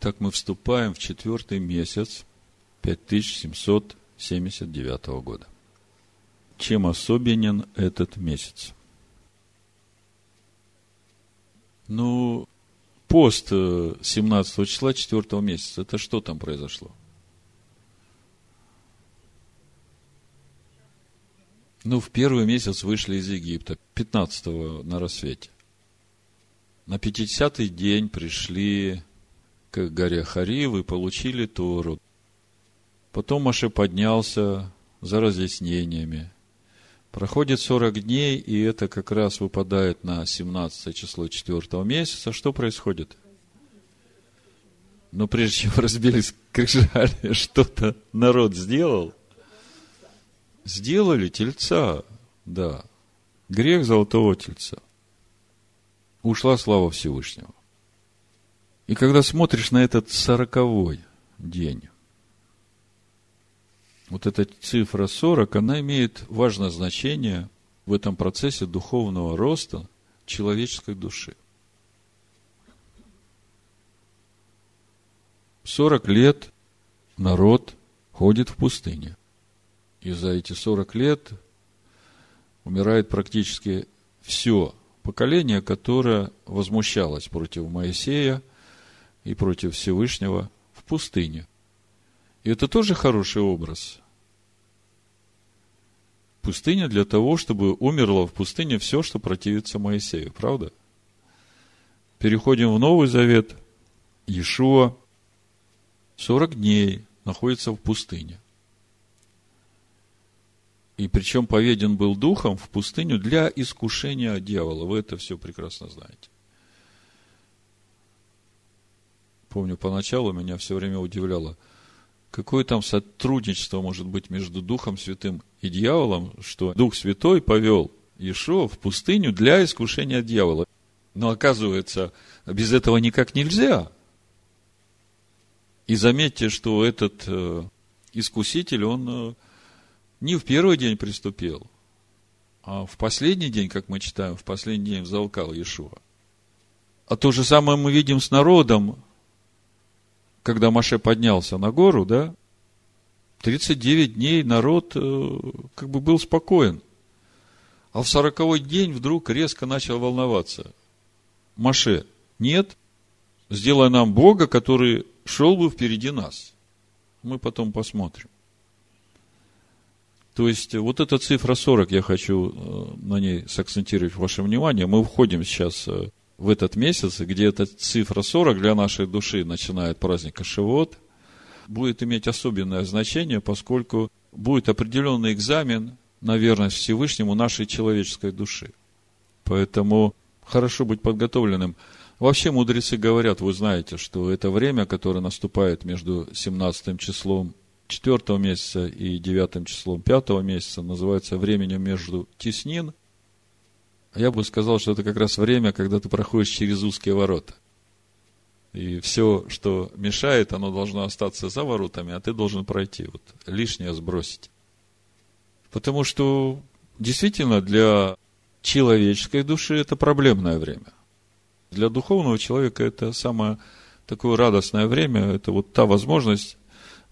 Итак, мы вступаем в четвертый месяц 5779 года. Чем особенен этот месяц? Ну, пост 17 числа 4 месяца, это что там произошло? Ну, в первый месяц вышли из Египта, 15 на рассвете. На 50-й день пришли к горе Харив и получили Тору. Потом Маше поднялся за разъяснениями. Проходит 40 дней, и это как раз выпадает на 17 число 4 месяца. Что происходит? Но прежде чем разбили скрижали, что-то народ сделал. Сделали тельца, да. Грех золотого тельца. Ушла слава Всевышнего. И когда смотришь на этот сороковой день, вот эта цифра 40, она имеет важное значение в этом процессе духовного роста человеческой души. 40 лет народ ходит в пустыне. И за эти 40 лет умирает практически все поколение, которое возмущалось против Моисея и против Всевышнего в пустыне – и это тоже хороший образ. Пустыня для того, чтобы умерло в пустыне все, что противится Моисею. Правда? Переходим в Новый Завет. Иешуа 40 дней находится в пустыне. И причем поведен был духом в пустыню для искушения дьявола. Вы это все прекрасно знаете. Помню, поначалу меня все время удивляло – Какое там сотрудничество может быть между Духом Святым и дьяволом, что Дух Святой повел Иешуа в пустыню для искушения дьявола. Но оказывается, без этого никак нельзя. И заметьте, что этот э, искуситель, он э, не в первый день приступил, а в последний день, как мы читаем, в последний день взалкал Иешуа. А то же самое мы видим с народом, когда Маше поднялся на гору, да, 39 дней народ э, как бы был спокоен. А в сороковой день вдруг резко начал волноваться. Маше, нет, сделай нам Бога, который шел бы впереди нас. Мы потом посмотрим. То есть, вот эта цифра 40, я хочу э, на ней сакцентировать ваше внимание. Мы входим сейчас э, в этот месяц, где эта цифра 40 для нашей души начинает праздник Шивот, будет иметь особенное значение, поскольку будет определенный экзамен на верность Всевышнему нашей человеческой души. Поэтому хорошо быть подготовленным. Вообще мудрецы говорят, вы знаете, что это время, которое наступает между 17 числом 4 месяца и 9 числом 5 месяца, называется временем между теснин – я бы сказал, что это как раз время, когда ты проходишь через узкие ворота. И все, что мешает, оно должно остаться за воротами, а ты должен пройти, вот лишнее сбросить. Потому что действительно для человеческой души это проблемное время. Для духовного человека это самое такое радостное время, это вот та возможность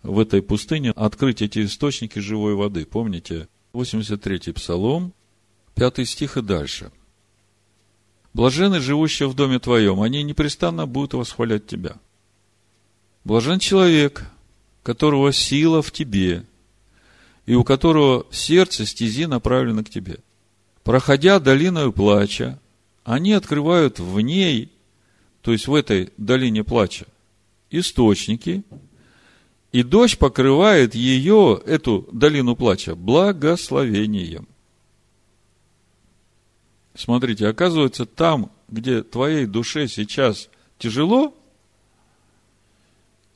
в этой пустыне открыть эти источники живой воды. Помните, 83-й псалом, Пятый стих и дальше. Блажены, живущие в доме твоем, они непрестанно будут восхвалять тебя. Блажен человек, которого сила в тебе, и у которого сердце стези направлены к тебе. Проходя долиною плача, они открывают в ней, то есть в этой долине плача, источники, и дождь покрывает ее, эту долину плача, благословением. Смотрите, оказывается, там, где твоей душе сейчас тяжело,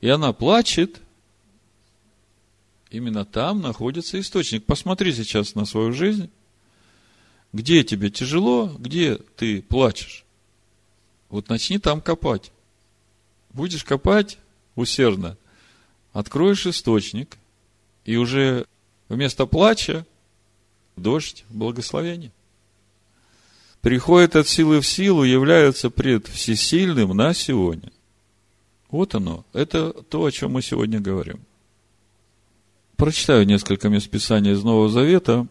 и она плачет, именно там находится источник. Посмотри сейчас на свою жизнь, где тебе тяжело, где ты плачешь. Вот начни там копать. Будешь копать усердно, откроешь источник, и уже вместо плача дождь благословения приходит от силы в силу, является пред всесильным на сегодня. Вот оно. Это то, о чем мы сегодня говорим. Прочитаю несколько мест Писания из Нового Завета,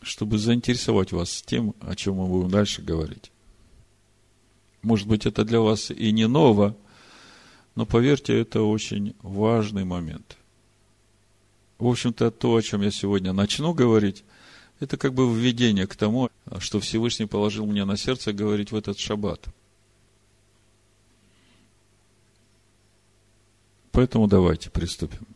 чтобы заинтересовать вас тем, о чем мы будем дальше говорить. Может быть, это для вас и не ново, но поверьте, это очень важный момент. В общем-то, то, о чем я сегодня начну говорить, это как бы введение к тому, что Всевышний положил мне на сердце говорить в этот шаббат – Поэтому давайте приступим.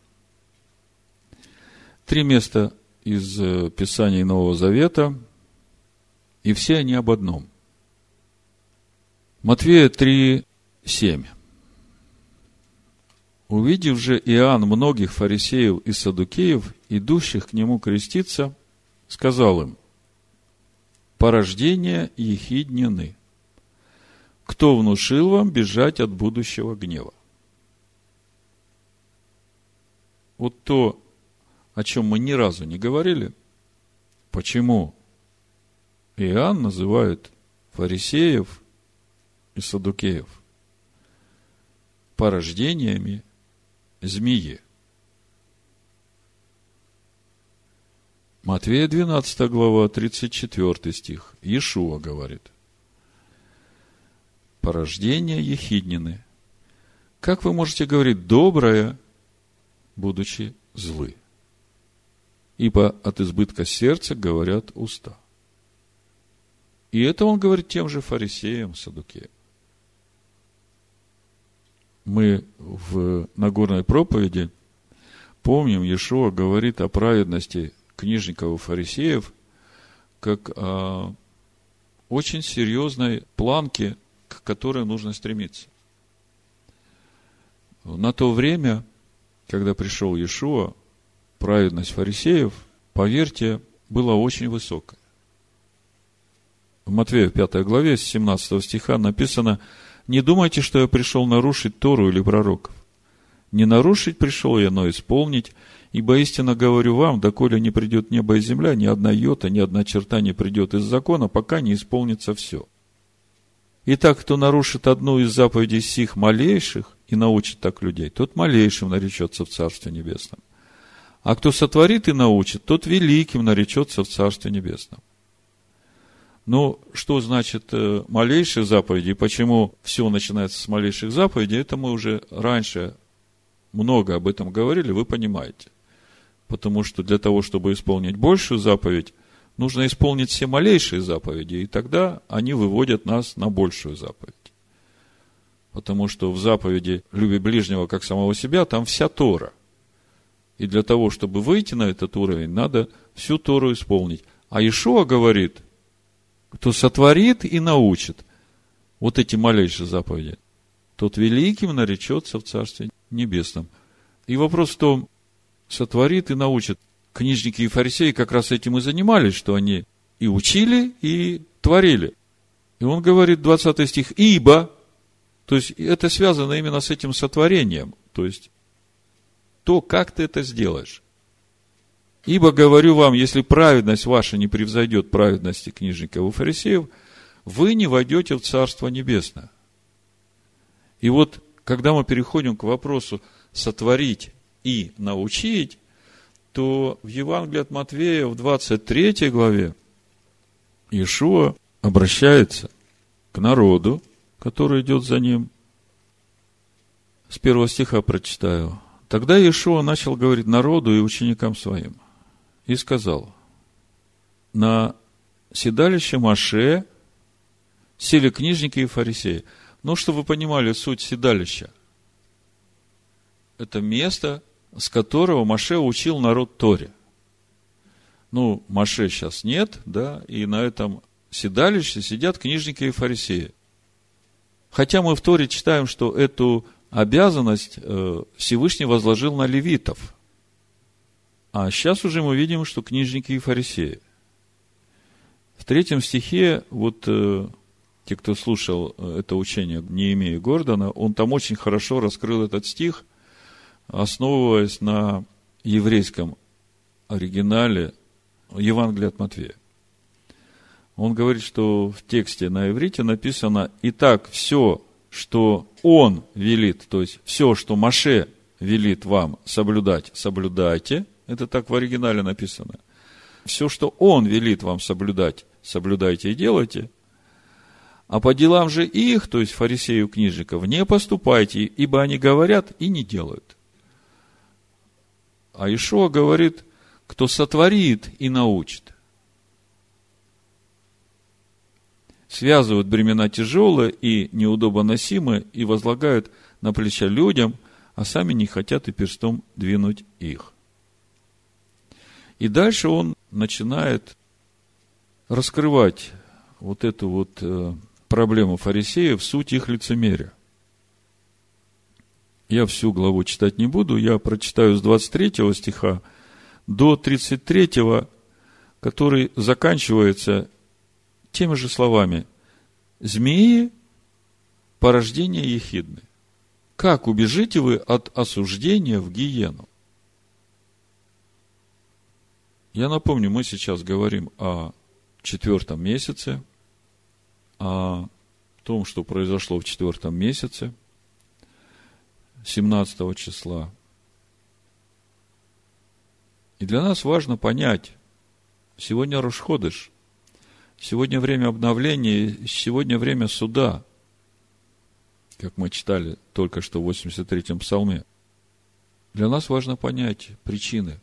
Три места из э, Писаний Нового Завета, и все они об одном. Матвея 3, 7. Увидев же Иоанн многих фарисеев и садукеев, идущих к нему креститься, сказал им, порождение ехиднины. Кто внушил вам бежать от будущего гнева? вот то, о чем мы ни разу не говорили, почему Иоанн называет фарисеев и садукеев порождениями змеи. Матвея 12 глава, 34 стих. Иешуа говорит. Порождение ехиднины. Как вы можете говорить доброе будучи злы. Ибо от избытка сердца говорят уста. И это он говорит тем же фарисеям, садукеям. Мы в Нагорной проповеди помним, Иешуа говорит о праведности книжников и фарисеев как о очень серьезной планке, к которой нужно стремиться. На то время когда пришел Иешуа, праведность фарисеев, поверьте, была очень высокая. В Матвея 5 главе с 17 стиха написано, «Не думайте, что я пришел нарушить Тору или пророков. Не нарушить пришел я, но исполнить, ибо истинно говорю вам, доколе не придет небо и земля, ни одна йота, ни одна черта не придет из закона, пока не исполнится все. Итак, кто нарушит одну из заповедей сих малейших и научит так людей, тот малейшим наречется в Царстве Небесном. А кто сотворит и научит, тот великим наречется в Царстве Небесном. Ну, что значит э, малейшие заповеди и почему все начинается с малейших заповедей, это мы уже раньше много об этом говорили, вы понимаете. Потому что для того, чтобы исполнить большую заповедь, нужно исполнить все малейшие заповеди, и тогда они выводят нас на большую заповедь. Потому что в заповеди «люби ближнего, как самого себя» там вся Тора. И для того, чтобы выйти на этот уровень, надо всю Тору исполнить. А Ишуа говорит, кто сотворит и научит вот эти малейшие заповеди, тот великим наречется в Царстве Небесном. И вопрос в том, сотворит и научит книжники и фарисеи как раз этим и занимались, что они и учили, и творили. И он говорит, 20 стих, ибо, то есть это связано именно с этим сотворением, то есть то, как ты это сделаешь. Ибо говорю вам, если праведность ваша не превзойдет праведности книжников и фарисеев, вы не войдете в Царство Небесное. И вот, когда мы переходим к вопросу сотворить и научить, то в Евангелии от Матвея в 23 главе Иешуа обращается к народу, который идет за ним. С первого стиха прочитаю. Тогда Иешуа начал говорить народу и ученикам своим. И сказал, на седалище Маше сели книжники и фарисеи. Ну, чтобы вы понимали суть седалища. Это место, с которого Маше учил народ Торе. Ну, Маше сейчас нет, да, и на этом седалище сидят книжники и фарисеи. Хотя мы в Торе читаем, что эту обязанность э, Всевышний возложил на левитов. А сейчас уже мы видим, что книжники и фарисеи. В третьем стихе, вот э, те, кто слушал э, это учение Неемея Гордона, он там очень хорошо раскрыл этот стих, основываясь на еврейском оригинале Евангелия от Матвея. Он говорит, что в тексте на иврите написано «Итак, все, что он велит, то есть все, что Маше велит вам соблюдать, соблюдайте. Это так в оригинале написано. Все, что он велит вам соблюдать, соблюдайте и делайте. А по делам же их, то есть фарисею книжников, не поступайте, ибо они говорят и не делают. А Ишуа говорит, кто сотворит и научит. Связывают бремена тяжелые и неудобоносимые и возлагают на плеча людям, а сами не хотят и перстом двинуть их. И дальше он начинает раскрывать вот эту вот э, проблему фарисеев, суть их лицемерия. Я всю главу читать не буду, я прочитаю с 23 стиха до 33, который заканчивается теми же словами. Змеи – порождение ехидны. Как убежите вы от осуждения в гиену? Я напомню, мы сейчас говорим о четвертом месяце, о том, что произошло в четвертом месяце, 17 числа. И для нас важно понять, сегодня Рушходыш, сегодня время обновления, сегодня время суда, как мы читали только что в 83-м псалме. Для нас важно понять причины,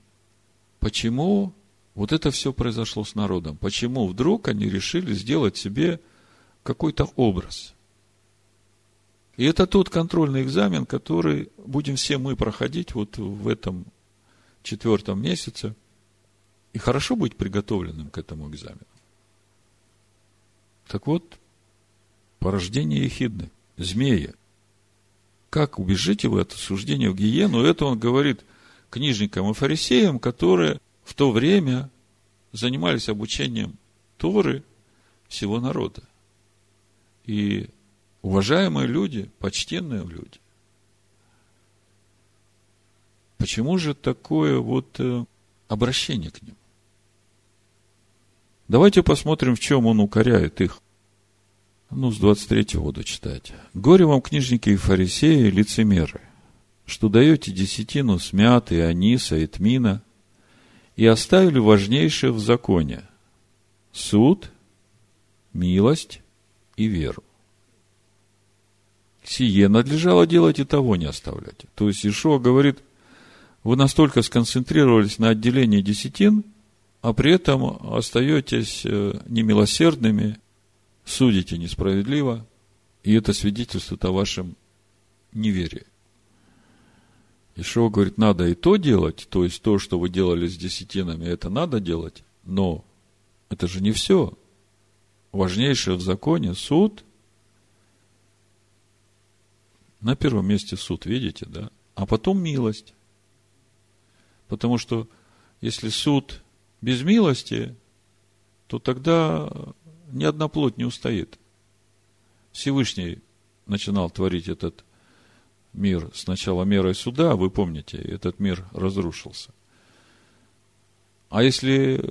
почему вот это все произошло с народом. Почему вдруг они решили сделать себе какой-то образ? И это тот контрольный экзамен, который будем все мы проходить вот в этом четвертом месяце. И хорошо быть приготовленным к этому экзамену. Так вот, порождение ехидны, змея. Как убежите вы от осуждения в гиену? Это он говорит книжникам и фарисеям, которые в то время занимались обучением Торы всего народа. И уважаемые люди, почтенные люди. Почему же такое вот э, обращение к ним? Давайте посмотрим, в чем он укоряет их. Ну, с 23 буду читать. «Горе вам, книжники и фарисеи, лицемеры, что даете десятину с мяты, аниса и тмина, и оставили важнейшее в законе – суд, милость и веру. Сие надлежало делать и того не оставлять. То есть Ишуа говорит, вы настолько сконцентрировались на отделении десятин, а при этом остаетесь э, немилосердными, судите несправедливо, и это свидетельствует о вашем неверии. Ишуа говорит, надо и то делать, то есть то, что вы делали с десятинами, это надо делать, но это же не все. Важнейшее в законе суд. На первом месте суд, видите, да? А потом милость. Потому что если суд без милости, то тогда ни одна плоть не устоит. Всевышний начинал творить этот мир сначала мерой суда, вы помните, этот мир разрушился. А если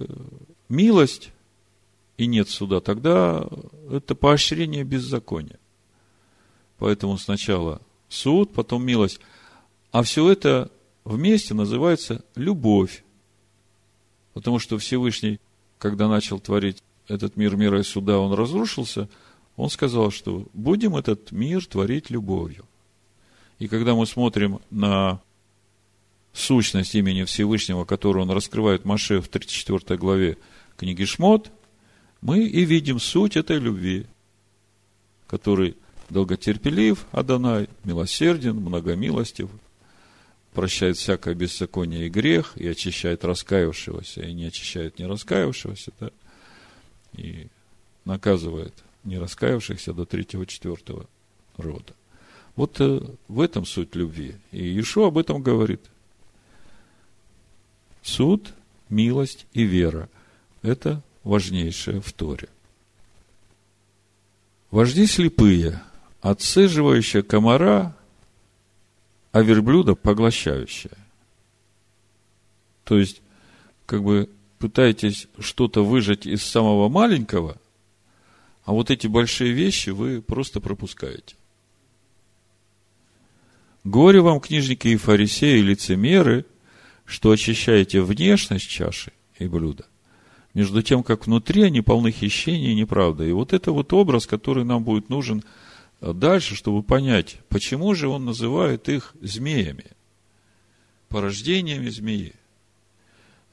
милость и нет суда, тогда это поощрение беззакония. Поэтому сначала суд, потом милость. А все это вместе называется любовь. Потому что Всевышний, когда начал творить этот мир мира и суда, он разрушился, он сказал, что будем этот мир творить любовью. И когда мы смотрим на сущность имени Всевышнего, которую он раскрывает Маше в 34 главе книги Шмот, мы и видим суть этой любви, который долготерпелив, Адонай, милосерден, многомилостив, прощает всякое беззаконие и грех, и очищает раскаявшегося, и не очищает не раскаявшегося, да, и наказывает не раскаявшихся до третьего-четвертого рода. Вот э, в этом суть любви. И Иешуа об этом говорит. Суд, милость и вера – это важнейшее в Торе. Вожди слепые, отсыживающая комара, а верблюда поглощающая. То есть, как бы пытаетесь что-то выжать из самого маленького, а вот эти большие вещи вы просто пропускаете. Горе вам, книжники и фарисеи, лицемеры, что очищаете внешность чаши и блюда, между тем, как внутри они полны хищения и неправды. И вот это вот образ, который нам будет нужен дальше, чтобы понять, почему же он называет их змеями, порождениями змеи.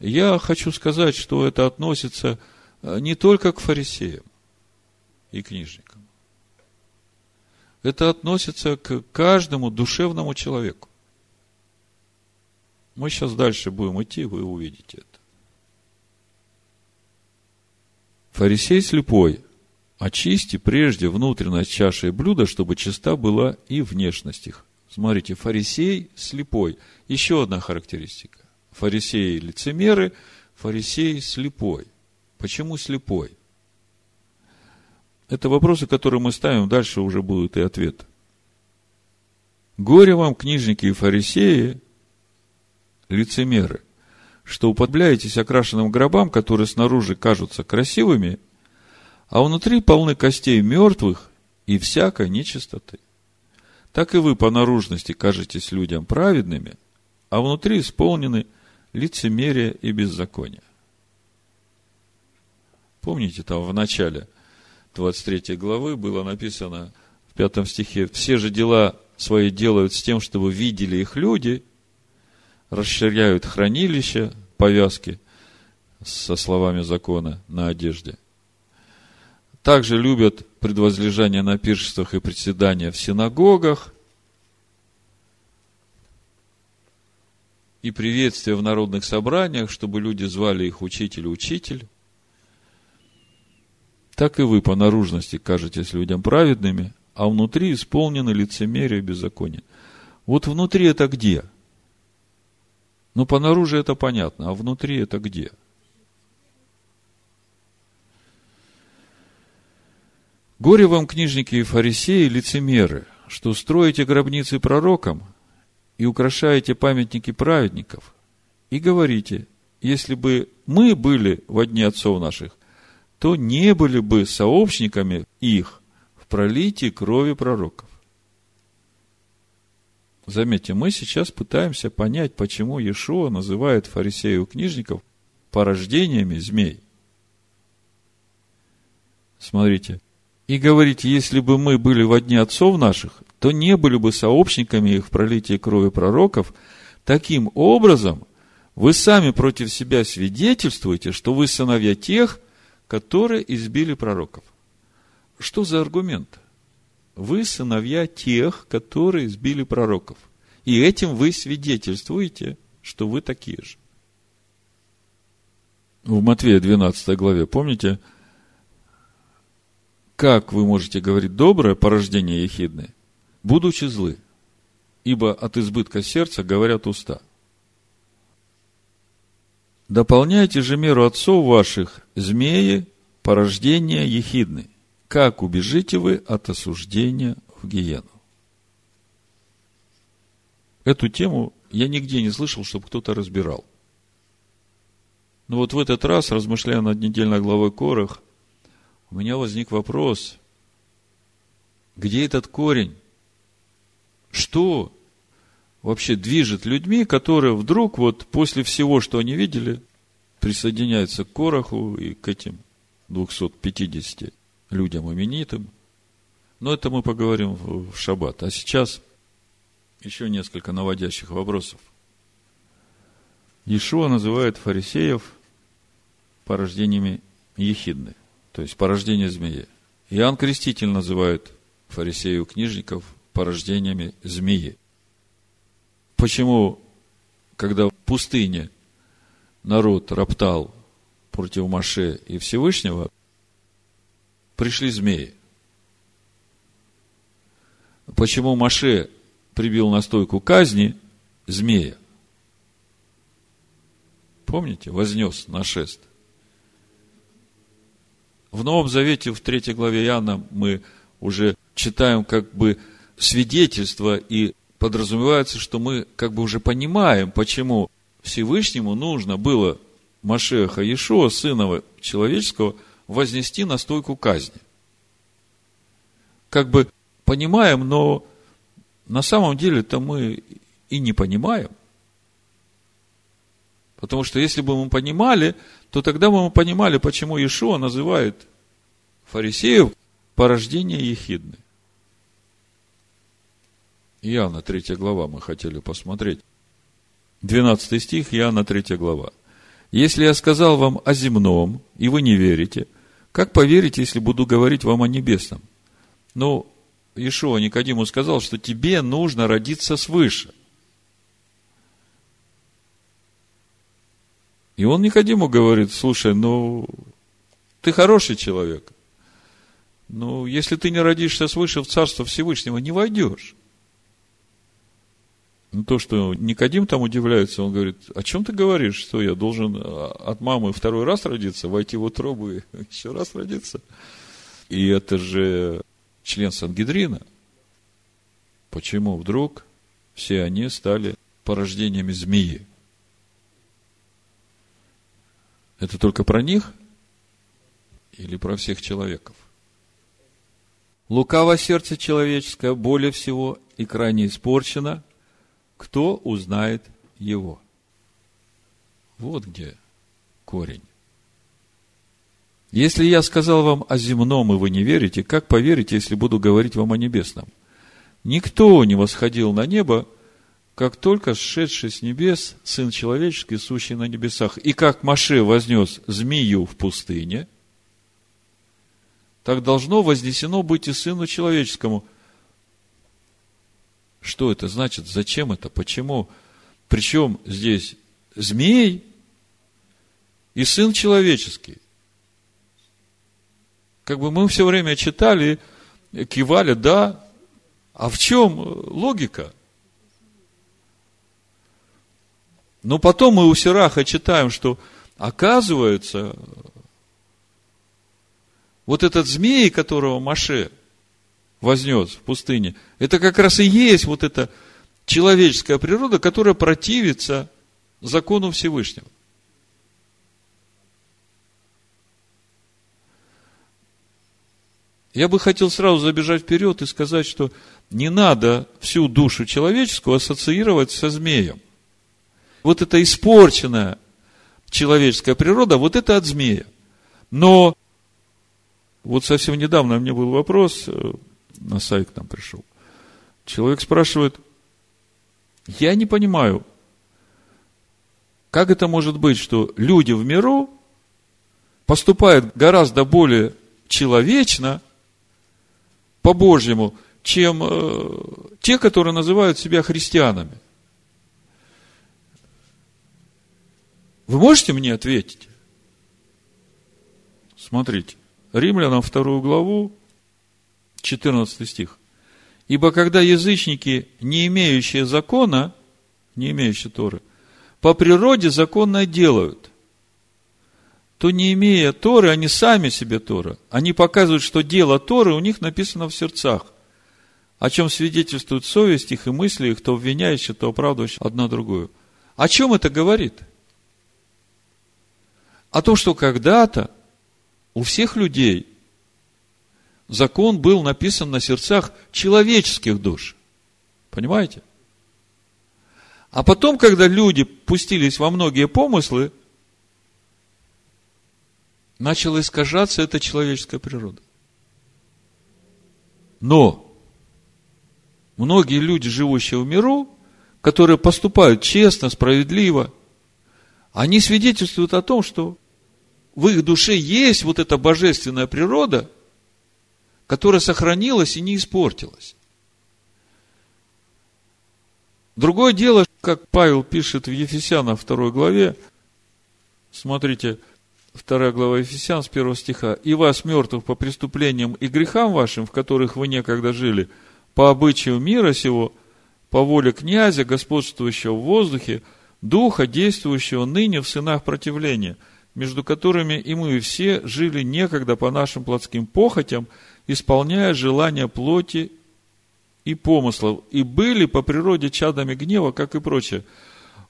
Я хочу сказать, что это относится не только к фарисеям и книжникам. Это относится к каждому душевному человеку. Мы сейчас дальше будем идти, вы увидите это. Фарисей слепой, очисти прежде внутренность чаши и блюда, чтобы чиста была и внешность их. Смотрите, фарисей слепой. Еще одна характеристика. Фарисеи лицемеры, фарисей слепой. Почему слепой? Это вопросы, которые мы ставим, дальше уже будут и ответы. Горе вам, книжники и фарисеи, лицемеры, что уподобляетесь окрашенным гробам, которые снаружи кажутся красивыми, а внутри полны костей мертвых и всякой нечистоты. Так и вы по наружности кажетесь людям праведными, а внутри исполнены лицемерие и беззаконие. Помните, там в начале 23 главы было написано в пятом стихе, «Все же дела свои делают с тем, чтобы видели их люди, расширяют хранилища, повязки со словами закона на одежде. Также любят предвозлежание на пиршествах и председания в синагогах, и приветствия в народных собраниях, чтобы люди звали их учитель-учитель так и вы по наружности кажетесь людям праведными, а внутри исполнены лицемерие и беззаконие. Вот внутри это где? Ну, по наружу это понятно, а внутри это где? Горе вам, книжники и фарисеи, лицемеры, что строите гробницы пророкам и украшаете памятники праведников, и говорите, если бы мы были во дни отцов наших, то не были бы сообщниками их в пролитии крови пророков. Заметьте, мы сейчас пытаемся понять, почему Иешуа называет фарисеев и книжников порождениями змей. Смотрите. И говорите, если бы мы были в дни отцов наших, то не были бы сообщниками их в пролитии крови пророков. Таким образом, вы сами против себя свидетельствуете, что вы сыновья тех, которые избили пророков. Что за аргумент? Вы сыновья тех, которые избили пророков. И этим вы свидетельствуете, что вы такие же. В Матвея 12 главе, помните, как вы можете говорить доброе порождение ехидное, будучи злы? Ибо от избытка сердца говорят уста – Дополняйте же меру отцов ваших, змеи, порождения ехидны. Как убежите вы от осуждения в гиену? Эту тему я нигде не слышал, чтобы кто-то разбирал. Но вот в этот раз, размышляя над недельной главой Корах, у меня возник вопрос, где этот корень? Что вообще движет людьми, которые вдруг вот после всего, что они видели, присоединяются к Короху и к этим 250 людям именитым. Но это мы поговорим в шаббат. А сейчас еще несколько наводящих вопросов. Иешуа называет фарисеев порождениями ехидны, то есть порождение змеи. Иоанн Креститель называет фарисеев книжников порождениями змеи. Почему, когда в пустыне народ роптал против Маше и Всевышнего, пришли змеи? Почему Маше прибил на стойку казни змея? Помните? Вознес на шест. В Новом Завете, в третьей главе Иоанна, мы уже читаем как бы свидетельство и подразумевается, что мы как бы уже понимаем, почему Всевышнему нужно было Машеха Иешуа, сына человеческого, вознести на стойку казни. Как бы понимаем, но на самом деле-то мы и не понимаем. Потому что если бы мы понимали, то тогда бы мы понимали, почему Иешуа называет фарисеев порождение ехидны. Иоанна 3 глава мы хотели посмотреть. 12 стих, Иоанна 3 глава. Если я сказал вам о земном, и вы не верите, как поверите, если буду говорить вам о небесном? Ну, Ишуа Никодиму сказал, что тебе нужно родиться свыше. И он Никодиму говорит, слушай, ну, ты хороший человек. Ну, если ты не родишься свыше в Царство Всевышнего, не войдешь. Ну, то, что Никодим там удивляется, он говорит, о чем ты говоришь, что я должен а, от мамы второй раз родиться, войти в утробу и еще раз родиться? И это же член Сангидрина. Почему вдруг все они стали порождениями змеи? Это только про них или про всех человеков? Лукаво сердце человеческое более всего и крайне испорчено – кто узнает его? Вот где корень. Если я сказал вам о земном, и вы не верите, как поверите, если буду говорить вам о небесном? Никто не восходил на небо, как только сшедший с небес Сын Человеческий, сущий на небесах. И как Маше вознес змею в пустыне, так должно вознесено быть и Сыну Человеческому – что это значит? Зачем это? Почему? Причем здесь змей и сын человеческий. Как бы мы все время читали, кивали, да, а в чем логика? Но потом мы у Сираха читаем, что оказывается, вот этот змей, которого Маше – вознес в пустыне, это как раз и есть вот эта человеческая природа, которая противится закону Всевышнего. Я бы хотел сразу забежать вперед и сказать, что не надо всю душу человеческую ассоциировать со змеем. Вот эта испорченная человеческая природа, вот это от змея. Но вот совсем недавно мне был вопрос, э, на сайт к нам пришел. Человек спрашивает, я не понимаю, как это может быть, что люди в миру поступают гораздо более человечно, по-божьему, чем э, те, которые называют себя христианами. Вы можете мне ответить? Смотрите, Римлянам вторую главу, 14 стих. Ибо когда язычники, не имеющие закона, не имеющие Торы, по природе законное делают, то не имея Торы, они сами себе Тора. Они показывают, что дело Торы у них написано в сердцах, о чем свидетельствует совесть их и мысли их, то обвиняющие, то оправдывающие одна другую. О чем это говорит? О том, что когда-то у всех людей закон был написан на сердцах человеческих душ. Понимаете? А потом, когда люди пустились во многие помыслы, начала искажаться эта человеческая природа. Но многие люди, живущие в миру, которые поступают честно, справедливо, они свидетельствуют о том, что в их душе есть вот эта божественная природа – которая сохранилась и не испортилась. Другое дело, как Павел пишет в Ефесянам 2 главе, смотрите, 2 глава Ефесян с 1 стиха, «И вас, мертвых по преступлениям и грехам вашим, в которых вы некогда жили, по обычаю мира сего, по воле князя, господствующего в воздухе, духа, действующего ныне в сынах противления, между которыми и мы все жили некогда по нашим плотским похотям, исполняя желания плоти и помыслов, и были по природе чадами гнева, как и прочее.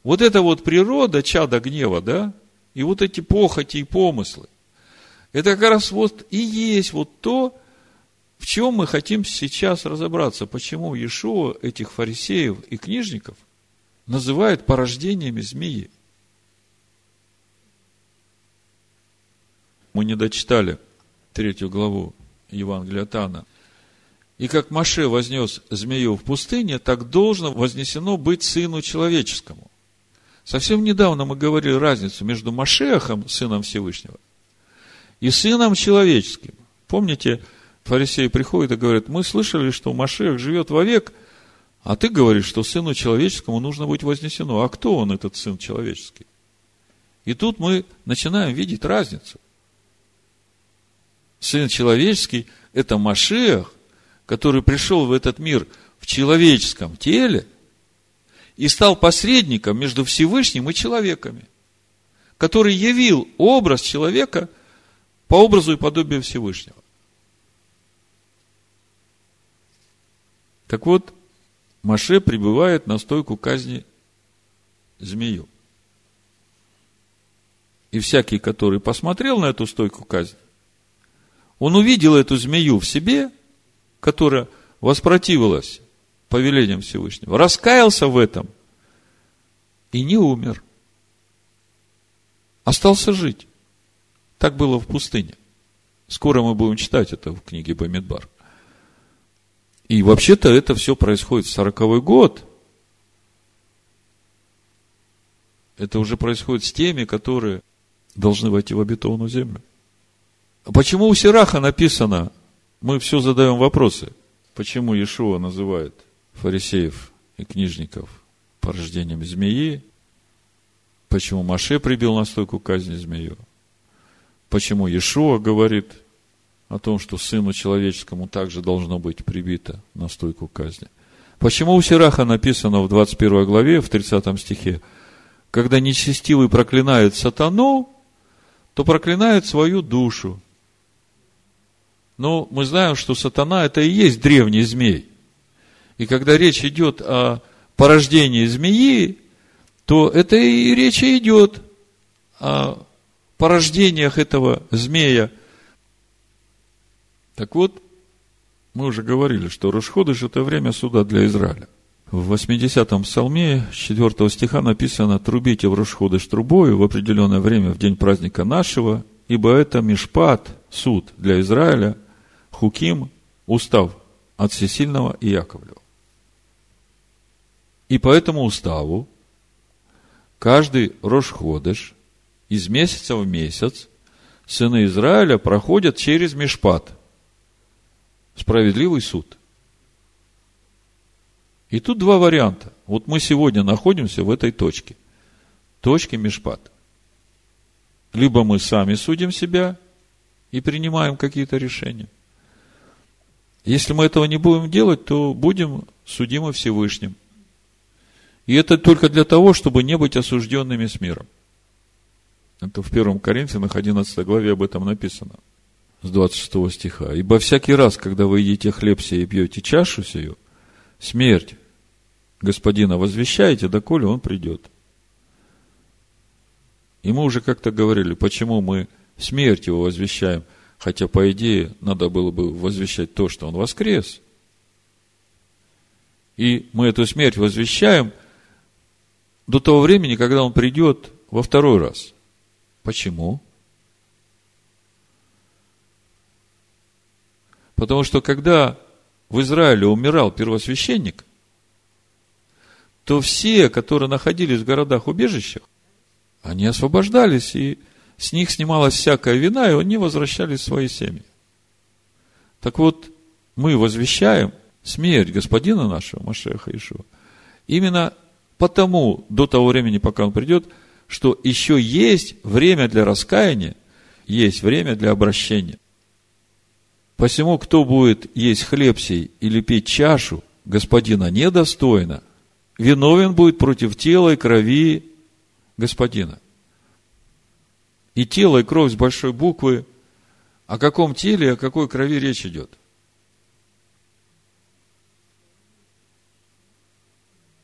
Вот эта вот природа чада гнева, да, и вот эти похоти и помыслы, это как раз вот и есть вот то, В чем мы хотим сейчас разобраться? Почему Иешуа этих фарисеев и книжников называет порождениями змеи? Мы не дочитали третью главу Евангелия Тана. И как Маше вознес змею в пустыне, так должно вознесено быть Сыну Человеческому. Совсем недавно мы говорили разницу между Машехом, Сыном Всевышнего, и Сыном Человеческим. Помните, фарисеи приходят и говорят, мы слышали, что Машех живет вовек, а ты говоришь, что Сыну Человеческому нужно быть вознесено. А кто он, этот Сын Человеческий? И тут мы начинаем видеть разницу. Сын Человеческий – это Машех, который пришел в этот мир в человеческом теле и стал посредником между Всевышним и человеками, который явил образ человека по образу и подобию Всевышнего. Так вот, Маше прибывает на стойку казни змею. И всякий, который посмотрел на эту стойку казни, он увидел эту змею в себе, которая воспротивилась повелениям Всевышнего, раскаялся в этом и не умер. Остался жить. Так было в пустыне. Скоро мы будем читать это в книге Бамидбар. И вообще-то это все происходит в сороковой год. Это уже происходит с теми, которые должны войти в обетованную землю. Почему у Сираха написано, мы все задаем вопросы, почему Иешуа называет фарисеев и книжников порождением змеи, почему Маше прибил на стойку казни змею, почему Иешуа говорит о том, что сыну человеческому также должно быть прибито на стойку казни. Почему у Сираха написано в 21 главе, в 30 стихе, когда нечестивый проклинает сатану, то проклинает свою душу. Но мы знаем, что сатана – это и есть древний змей. И когда речь идет о порождении змеи, то это и речь идет о порождениях этого змея. Так вот, мы уже говорили, что Рушходыш – это время суда для Израиля. В 80-м псалме 4 стиха написано «Трубите в Рушходыш трубою в определенное время в день праздника нашего, ибо это мишпат, суд для Израиля, Хуким – устав от Всесильного и Яковлева. И по этому уставу каждый Рошходыш из месяца в месяц сыны Израиля проходят через Мишпат, справедливый суд. И тут два варианта. Вот мы сегодня находимся в этой точке. Точке Мишпат. Либо мы сами судим себя и принимаем какие-то решения – если мы этого не будем делать, то будем судимы Всевышним. И это только для того, чтобы не быть осужденными с миром. Это в 1 Коринфянах 11 главе об этом написано, с 26 стиха. «Ибо всякий раз, когда вы едите хлеб сей и пьете чашу сию, смерть господина возвещаете, доколе он придет». И мы уже как-то говорили, почему мы смерть его возвещаем – Хотя, по идее, надо было бы возвещать то, что он воскрес. И мы эту смерть возвещаем до того времени, когда он придет во второй раз. Почему? Потому что когда в Израиле умирал первосвященник, то все, которые находились в городах-убежищах, они освобождались и с них снималась всякая вина, и они возвращались в свои семьи. Так вот, мы возвещаем смерть господина нашего, Машеха Ишуа, именно потому, до того времени, пока он придет, что еще есть время для раскаяния, есть время для обращения. Посему, кто будет есть хлеб сей или пить чашу господина недостойно, виновен будет против тела и крови господина и тело, и кровь с большой буквы, о каком теле, о какой крови речь идет?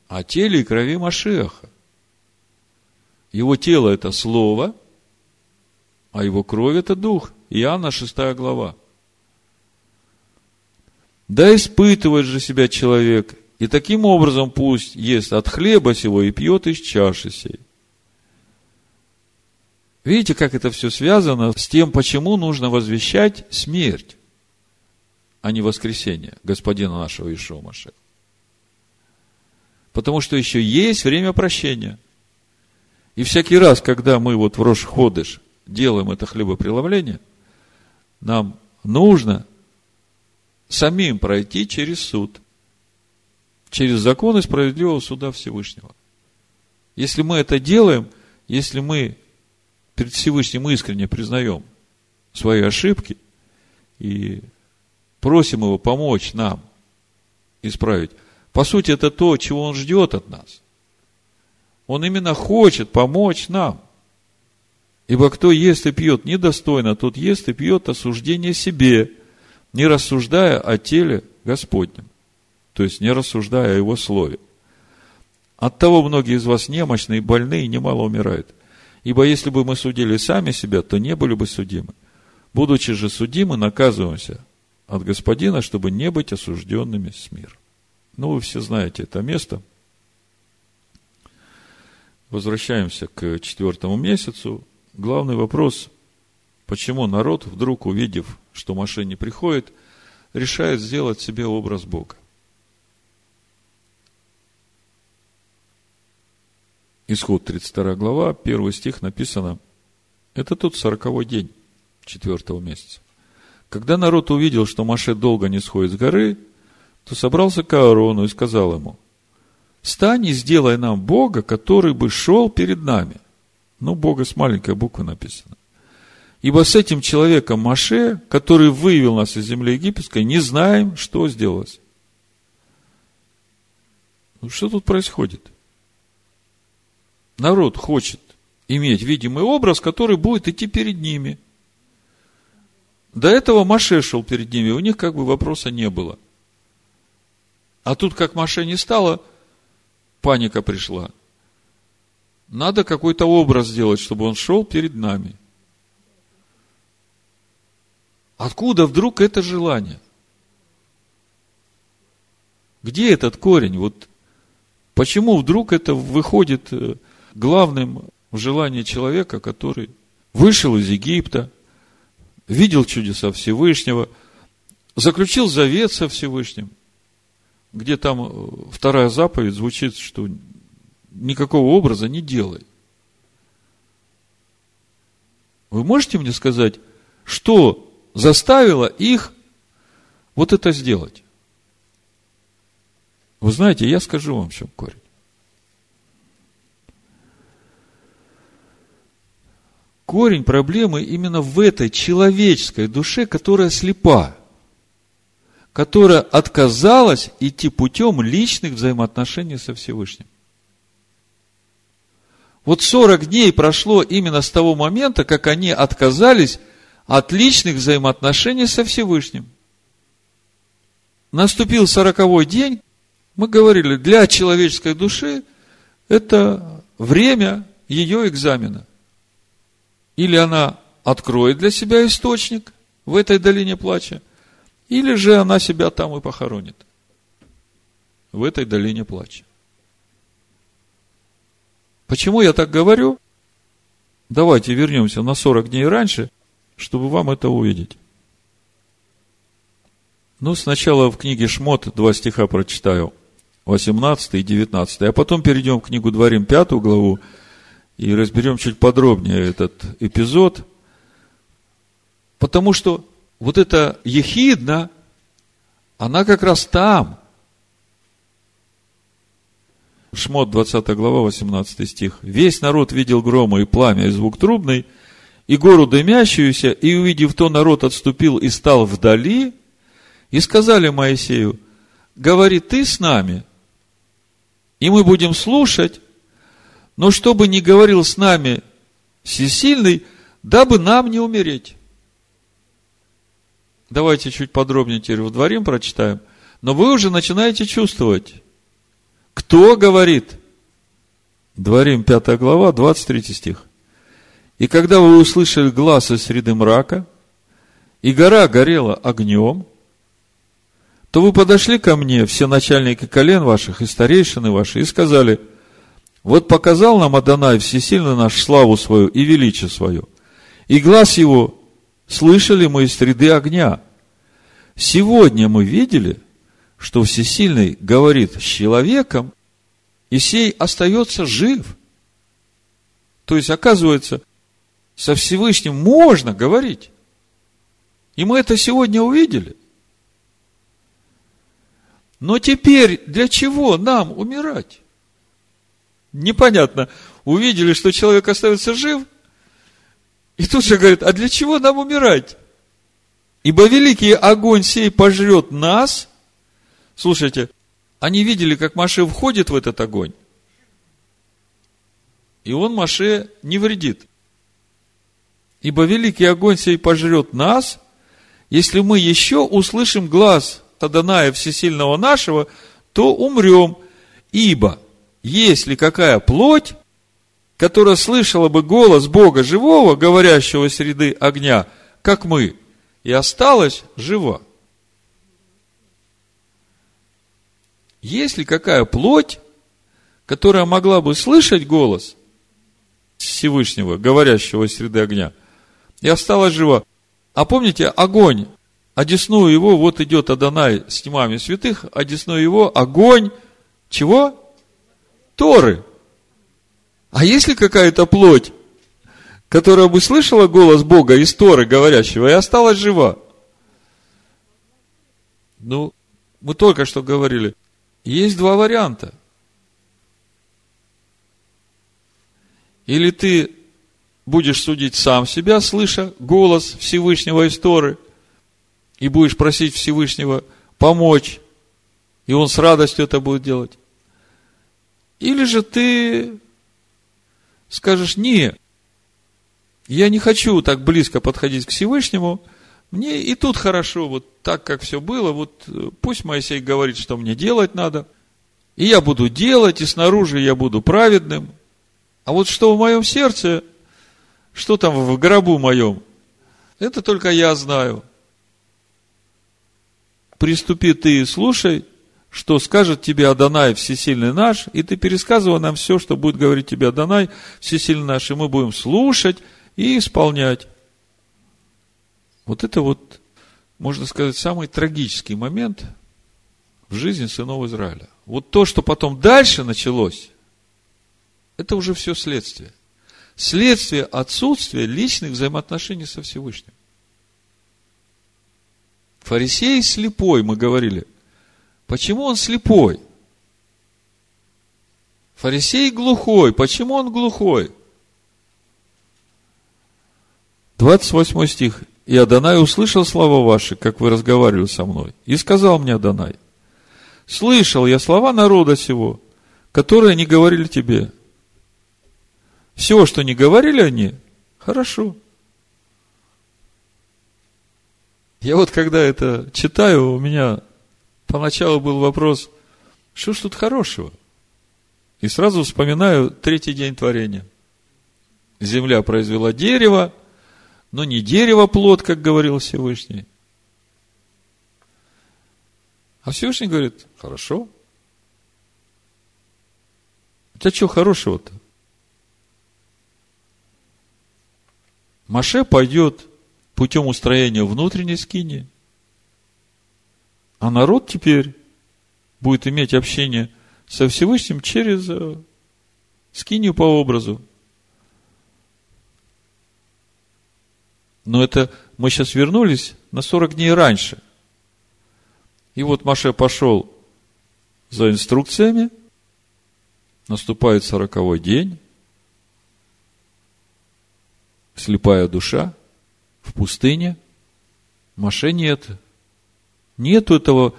О теле и крови Машеха. Его тело – это Слово, а его кровь – это Дух. Иоанна 6 глава. Да испытывает же себя человек, и таким образом пусть ест от хлеба сего и пьет из чаши сей. Видите, как это все связано с тем, почему нужно возвещать смерть, а не воскресение Господина нашего Ишуа Машеха. Потому что еще есть время прощения. И всякий раз, когда мы вот в Рошходыш делаем это хлебопреломление, нам нужно самим пройти через суд, через законы справедливого суда Всевышнего. Если мы это делаем, если мы перед Всевышним искренне признаем свои ошибки и просим его помочь нам исправить, по сути, это то, чего он ждет от нас. Он именно хочет помочь нам. Ибо кто ест и пьет недостойно, тот ест и пьет осуждение себе, не рассуждая о теле Господнем. То есть, не рассуждая о Его Слове. От того многие из вас немощны и больны, и немало умирают. Ибо если бы мы судили сами себя, то не были бы судимы. Будучи же судимы, наказываемся от Господина, чтобы не быть осужденными с миром. Ну, вы все знаете это место. Возвращаемся к четвертому месяцу. Главный вопрос, почему народ, вдруг увидев, что Маше не приходит, решает сделать себе образ Бога. Исход 32 глава, первый стих написано, это тот сороковой день четвертого месяца. Когда народ увидел, что Маше долго не сходит с горы, то собрался к Аарону и сказал ему, «Стань и сделай нам Бога, который бы шел перед нами». Ну, Бога с маленькой буквы написано. Ибо с этим человеком Маше, который вывел нас из земли египетской, не знаем, что сделалось. Ну, что тут происходит? Народ хочет иметь видимый образ, который будет идти перед ними. До этого Маше шел перед ними, у них как бы вопроса не было – а тут, как Маше не стало, паника пришла. Надо какой-то образ сделать, чтобы он шел перед нами. Откуда вдруг это желание? Где этот корень? Вот почему вдруг это выходит э, главным в желании человека, который вышел из Египта, видел чудеса Всевышнего, заключил завет со Всевышним, где там э, вторая заповедь звучит, что никакого образа не делай. Вы можете мне сказать, что заставило их вот это сделать? Вы знаете, я скажу вам, в чем корень. Корень проблемы именно в этой человеческой душе, которая слепа которая отказалась идти путем личных взаимоотношений со Всевышним. Вот 40 дней прошло именно с того момента, как они отказались от личных взаимоотношений со Всевышним. Наступил сороковой день, мы говорили, для человеческой души это время ее экзамена. Или она откроет для себя источник в этой долине плача, или же она себя там и похоронит. В этой долине плача. Почему я так говорю? Давайте вернемся на 40 дней раньше, чтобы вам это увидеть. Ну, сначала в книге Шмот два стиха прочитаю, 18 и 19, а потом перейдем в книгу Дворим, пятую главу, и разберем чуть подробнее этот эпизод, потому что вот эта ехидна, она как раз там. Шмот, 20 глава, 18 стих. Весь народ видел грома и пламя, и звук трубный, и гору дымящуюся, и, увидев то, народ отступил и стал вдали, и сказали Моисею, говори ты с нами, и мы будем слушать, но чтобы не говорил с нами всесильный, дабы нам не умереть. Давайте чуть подробнее теперь в дворим прочитаем. Но вы уже начинаете чувствовать, кто говорит. Дворим 5 глава, 23 стих. И когда вы услышали глаз из среды мрака, и гора горела огнем, то вы подошли ко мне, все начальники колен ваших и старейшины ваши, и сказали, вот показал нам Адонай всесильно наш славу свою и величие свое, и глаз его слышали мы из среды огня. Сегодня мы видели, что Всесильный говорит с человеком, и сей остается жив. То есть, оказывается, со Всевышним можно говорить. И мы это сегодня увидели. Но теперь для чего нам умирать? Непонятно. Увидели, что человек остается жив, и тут же говорит, а для чего нам умирать? Ибо великий огонь сей пожрет нас. Слушайте, они видели, как Маше входит в этот огонь. И он Маше не вредит. Ибо великий огонь сей пожрет нас, если мы еще услышим глаз Таданая Всесильного нашего, то умрем. Ибо если какая плоть, которая слышала бы голос Бога живого, говорящего среды огня, как мы, и осталась жива. Если какая плоть, которая могла бы слышать голос Всевышнего, говорящего среды огня, и осталась жива. А помните, огонь, одесную его, вот идет Адонай с тьмами святых, одесную его огонь, чего? Торы. А если какая-то плоть, которая бы слышала голос Бога из Торы говорящего и осталась жива? Ну, мы только что говорили, есть два варианта. Или ты будешь судить сам себя, слыша голос Всевышнего из Торы, и будешь просить Всевышнего помочь, и он с радостью это будет делать. Или же ты скажешь, не, я не хочу так близко подходить к Всевышнему, мне и тут хорошо, вот так, как все было, вот э, пусть Моисей говорит, что мне делать надо, и я буду делать, и снаружи я буду праведным, а вот что в моем сердце, что там в гробу моем, это только я знаю. Приступи ты и слушай, что скажет тебе Адонай Всесильный наш, и ты пересказывай нам все, что будет говорить тебе Адонай Всесильный наш, и мы будем слушать и исполнять. Вот это вот, можно сказать, самый трагический момент в жизни сынов Израиля. Вот то, что потом дальше началось, это уже все следствие. Следствие отсутствия личных взаимоотношений со Всевышним. Фарисей слепой, мы говорили – Почему он слепой? Фарисей глухой. Почему он глухой? 28 стих. И Адонай услышал слова ваши, как вы разговаривали со мной. И сказал мне Адонай, слышал я слова народа сего, которые не говорили тебе. Все, что не говорили они, хорошо. Я вот когда это читаю, у меня поначалу был вопрос, что ж тут хорошего? И сразу вспоминаю третий день творения. Земля произвела дерево, но не дерево плод, как говорил Всевышний. А Всевышний говорит, хорошо. У что хорошего-то? Маше пойдет путем устроения внутренней скини – а народ теперь будет иметь общение со Всевышним через э, скинию по образу. Но это мы сейчас вернулись на 40 дней раньше. И вот Маше пошел за инструкциями, наступает сороковой день, слепая душа в пустыне, Маше нет, Нету этого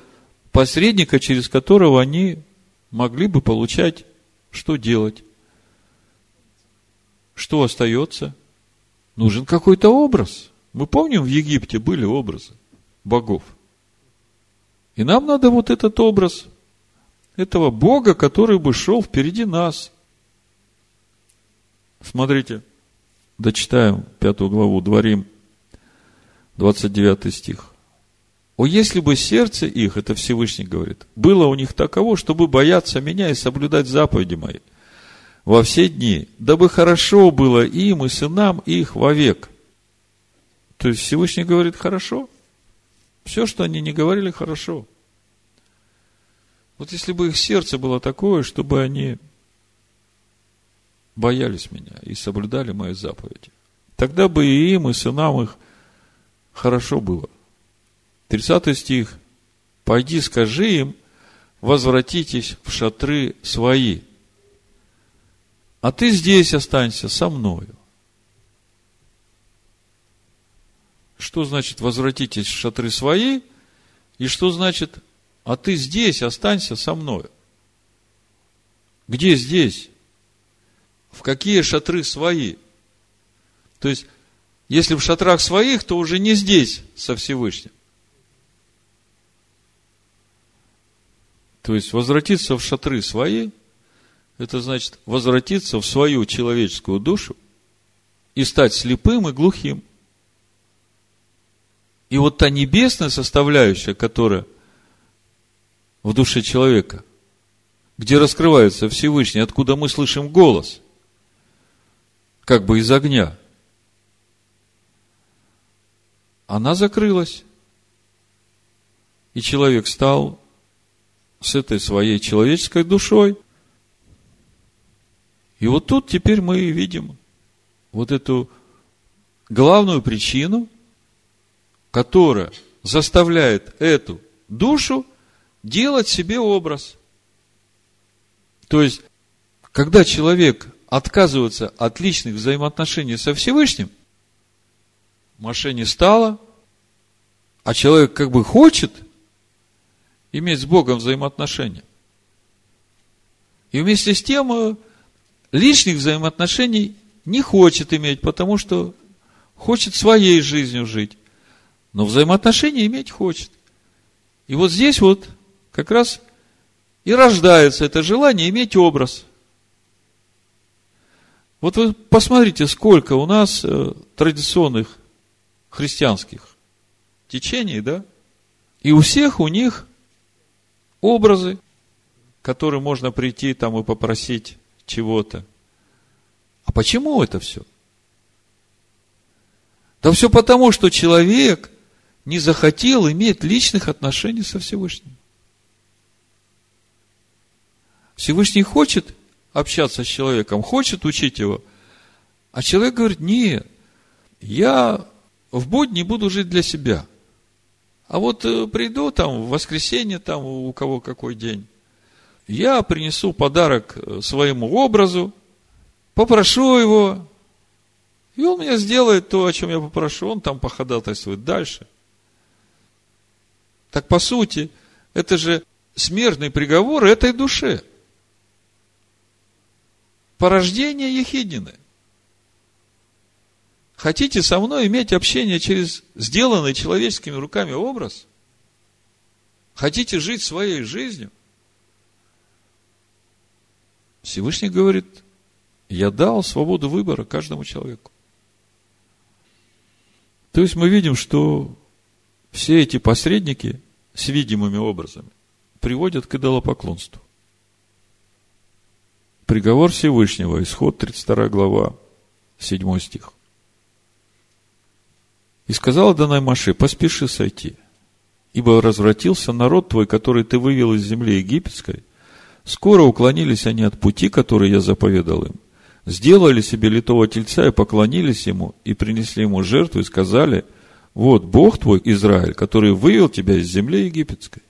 посредника, через которого они могли бы получать, что делать. Что остается? Нужен какой-то образ. Мы помним, в Египте были образы богов. И нам надо вот этот образ этого Бога, который бы шел впереди нас. Смотрите, дочитаем пятую главу, Дворим, 29 стих. О, если бы сердце их, это Всевышний говорит, было у них таково, чтобы бояться меня и соблюдать заповеди мои во все дни, дабы хорошо было им и сынам их вовек. То есть Всевышний говорит хорошо. Все, что они не говорили, хорошо. Вот если бы их сердце было такое, чтобы они боялись меня и соблюдали мои заповеди, тогда бы и им, и сынам их хорошо было – 30 стих. «Пойди, скажи им, возвратитесь в шатры свои, а ты здесь останься со мною». Что значит возвратитесь в шатры свои? И что значит, а ты здесь останься со мною? Где здесь? В какие шатры свои? То есть, если в шатрах своих, то уже не здесь со Всевышним. То есть возвратиться в шатры свои, это значит возвратиться в свою человеческую душу и стать слепым и глухим. И вот та небесная составляющая, которая в душе человека, где раскрывается Всевышний, откуда мы слышим голос, как бы из огня, она закрылась. И человек стал с этой своей человеческой душой. И вот тут теперь мы видим вот эту главную причину, которая заставляет эту душу делать себе образ. То есть, когда человек отказывается от личных взаимоотношений со Всевышним, Маше не стало, а человек как бы хочет – иметь с Богом взаимоотношения. И вместе с тем э, лишних взаимоотношений не хочет иметь, потому что хочет своей жизнью жить. Но взаимоотношения иметь хочет. И вот здесь вот как раз и рождается это желание иметь образ. Вот вы посмотрите, сколько у нас э, традиционных христианских течений, да? И у всех у них образы, которые можно прийти там и попросить чего-то. А почему это все? Да все потому, что человек не захотел иметь личных отношений со Всевышним. Всевышний хочет общаться с человеком, хочет учить его, а человек говорит, нет, я в будни буду жить для себя. А вот э, приду там в воскресенье, там у кого какой день, я принесу подарок э, своему образу, попрошу его, и он мне сделает то, о чем я попрошу, он там походатайствует дальше. Так по сути, это же смертный приговор этой душе. Порождение Ехиднины. Хотите со мной иметь общение через сделанный человеческими руками образ? Хотите жить своей жизнью? Всевышний говорит, я дал свободу выбора каждому человеку. То есть мы видим, что все эти посредники с видимыми образами приводят к идолопоклонству. Приговор Всевышнего, исход 32 глава, 7 стих. И сказал Данай Маше, поспеши сойти, ибо развратился народ твой, который ты вывел из земли египетской. Скоро уклонились они от пути, который я заповедал им. Сделали себе литого тельца и поклонились ему, и принесли ему жертву, и сказали, вот Бог твой, Израиль, который вывел тебя из земли египетской.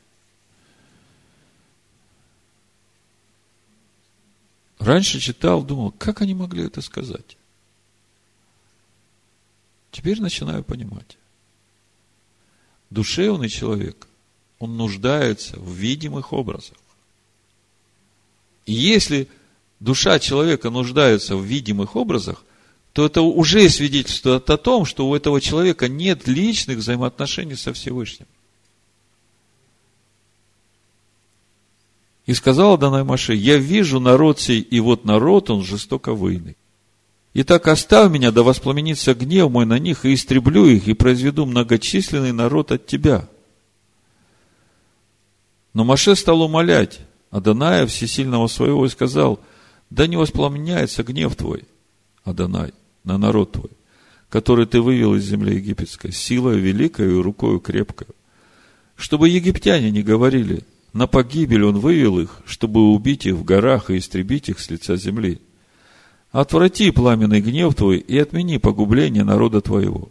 Раньше читал, думал, как они могли это сказать? Теперь начинаю понимать. Душевный человек, он нуждается в видимых образах. И если душа человека нуждается в видимых образах, то это уже свидетельствует о том, что у этого человека нет личных взаимоотношений со Всевышним. И сказала Данай Маше, я вижу народ сей, и вот народ, он жестоко выйный. Итак, оставь меня, да воспламенится гнев мой на них, и истреблю их, и произведу многочисленный народ от тебя. Но Маше стал умолять Адоная Всесильного своего и сказал, да не воспламеняется гнев твой, Адонай, на народ твой, который ты вывел из земли египетской, силой великой и рукою крепкой, чтобы египтяне не говорили, на погибель он вывел их, чтобы убить их в горах и истребить их с лица земли. Отврати пламенный гнев твой и отмени погубление народа твоего.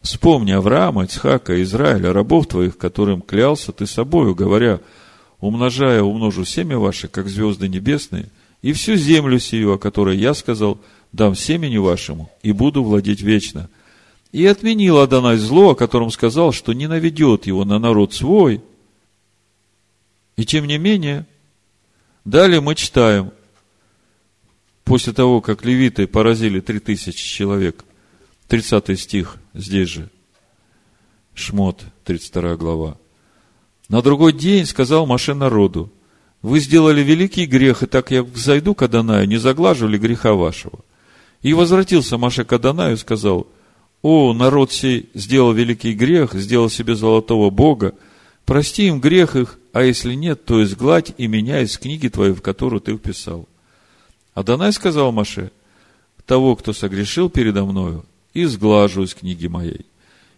Вспомни Авраама, Ицхака, Израиля, рабов твоих, которым клялся ты собою, говоря, умножая умножу семя ваше, как звезды небесные, и всю землю сию, о которой я сказал, дам семени вашему, и буду владеть вечно. И отменил Адонай зло, о котором сказал, что не наведет его на народ свой – и тем не менее, далее мы читаем, после того, как левиты поразили три тысячи человек, 30 стих здесь же, Шмот, 32 глава. На другой день сказал Маше народу, вы сделали великий грех, и так я взойду к Адонаю, не заглаживали греха вашего. И возвратился Маше к Адонаю и сказал, о, народ сей сделал великий грех, сделал себе золотого бога, прости им грех их, а если нет, то изгладь и меня из книги твоей, в которую ты вписал. Адонай сказал Маше, того, кто согрешил передо мною, изглажу из книги моей.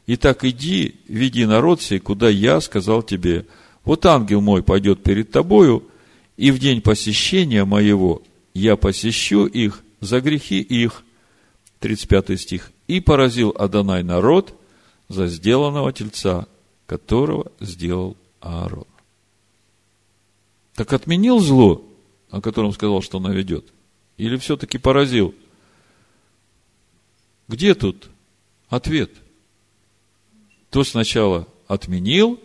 Итак, иди, веди народ сей, куда я сказал тебе. Вот ангел мой пойдет перед тобою, и в день посещения моего я посещу их за грехи их. 35 стих. И поразил Адонай народ за сделанного тельца, которого сделал Аарон. Так отменил зло, о котором сказал, что наведет? Или все-таки поразил? Где тут ответ? То сначала отменил,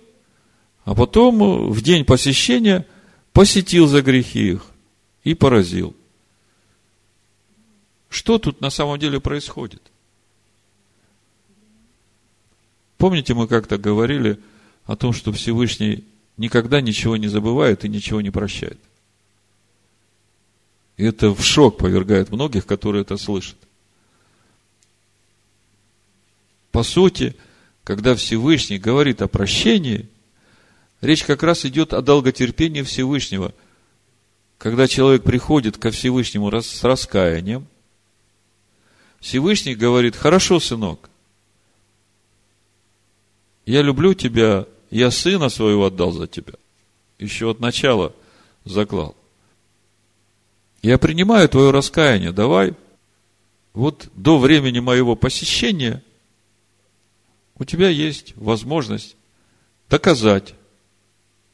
а потом в день посещения посетил за грехи их и поразил. Что тут на самом деле происходит? Помните, мы как-то говорили о том, что Всевышний никогда ничего не забывает и ничего не прощает. И это в шок повергает многих, которые это слышат. По сути, когда Всевышний говорит о прощении, речь как раз идет о долготерпении Всевышнего. Когда человек приходит ко Всевышнему с раскаянием, Всевышний говорит, хорошо, сынок, я люблю тебя я сына своего отдал за тебя. Еще от начала заклал. Я принимаю твое раскаяние. Давай, вот до времени моего посещения у тебя есть возможность доказать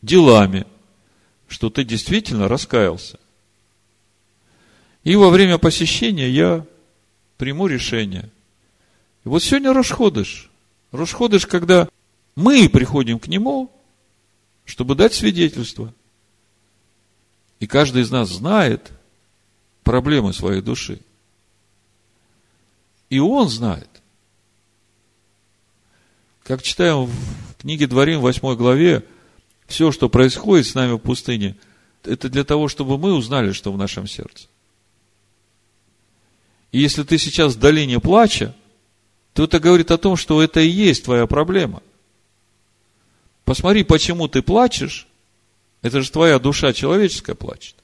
делами, что ты действительно раскаялся. И во время посещения я приму решение. И вот сегодня расходыш. Расходыш, когда мы приходим к Нему, чтобы дать свидетельство. И каждый из нас знает проблемы своей души. И он знает. Как читаем в книге Дворим, 8 главе, все, что происходит с нами в пустыне, это для того, чтобы мы узнали, что в нашем сердце. И если ты сейчас в долине плача, то это говорит о том, что это и есть твоя проблема. Посмотри, почему ты плачешь. Это же твоя душа человеческая плачет.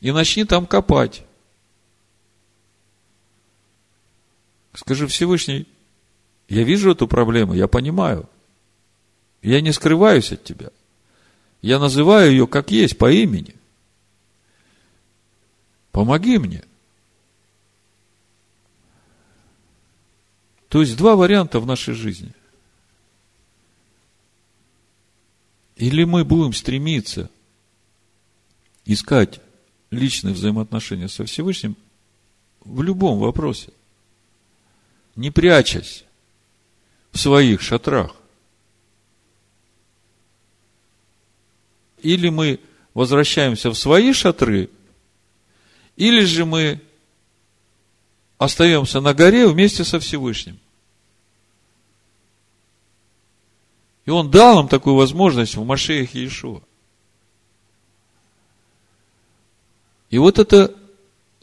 И начни там копать. Скажи Всевышний, я вижу эту проблему, я понимаю. Я не скрываюсь от тебя. Я называю ее как есть, по имени. Помоги мне. То есть два варианта в нашей жизни – Или мы будем стремиться искать личные взаимоотношения со Всевышним в любом вопросе, не прячась в своих шатрах. Или мы возвращаемся в свои шатры, или же мы остаемся на горе вместе со Всевышним. И Он дал нам такую возможность в Машеях Иешуа. И вот это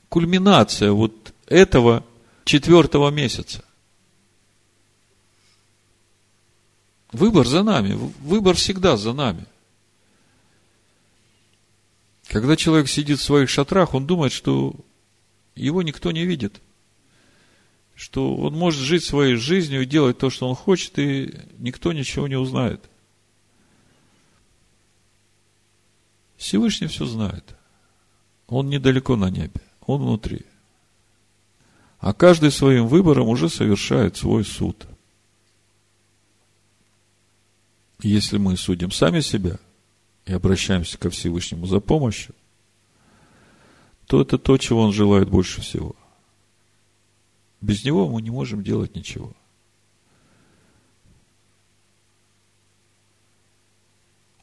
кульминация вот этого четвертого месяца. Выбор за нами. Выбор всегда за нами. Когда человек сидит в своих шатрах, он думает, что его никто не видит. Что он может жить своей жизнью и делать то, что он хочет, и никто ничего не узнает. Всевышний все знает. Он недалеко на небе, он внутри. А каждый своим выбором уже совершает свой суд. Если мы судим сами себя и обращаемся ко Всевышнему за помощью, то это то, чего он желает больше всего. Без него мы не можем делать ничего.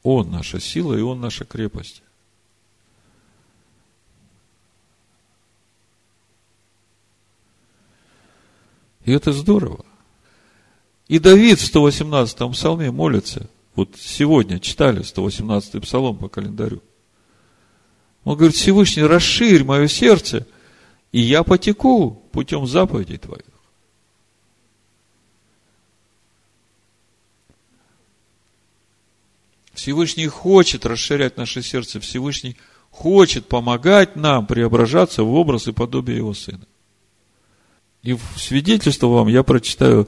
Он наша сила, и Он наша крепость. И это здорово. И Давид в 118-м псалме молится. Вот сегодня читали 118-й псалом по календарю. Он говорит, Всевышний, расширь мое сердце, и я потеку путем заповедей твоих. Всевышний хочет расширять наше сердце, Всевышний хочет помогать нам преображаться в образ и подобие Его Сына. И в свидетельство вам я прочитаю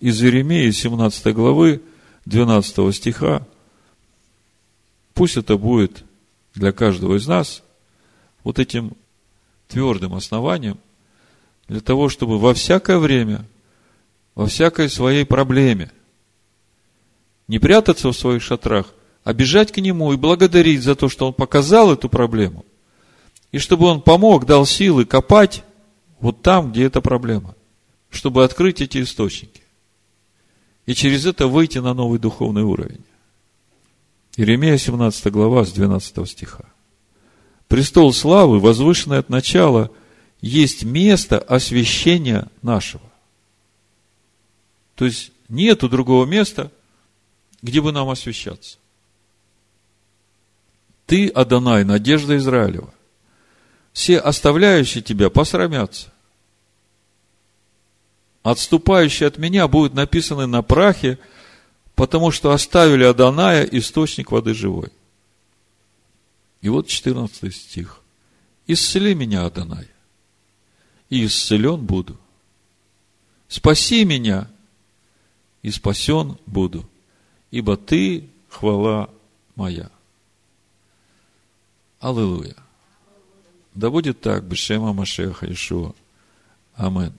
из Иеремии 17 главы 12 стиха. Пусть это будет для каждого из нас вот этим твердым основанием для того, чтобы во всякое время, во всякой своей проблеме не прятаться в своих шатрах – а бежать к Нему и благодарить за то, что Он показал эту проблему, и чтобы Он помог, дал силы копать вот там, где эта проблема, чтобы открыть эти источники. И через это выйти на новый духовный уровень. Иеремия 17 глава с 12 стиха. Престол славы, возвышенный от начала, есть место освящения нашего. То есть, нету другого места, где бы нам освящаться. Ты, Адонай, надежда Израилева. Все оставляющие тебя посрамятся. Отступающие от меня будут написаны на прахе, потому что оставили Адоная источник воды живой. И вот 14 стих. Исцели меня, Адонай, и исцелен буду. Спаси меня, и спасен буду, ибо ты хвала моя. Аллилуйя. Да будет так, Бешема Машеха Ишуа. Амин.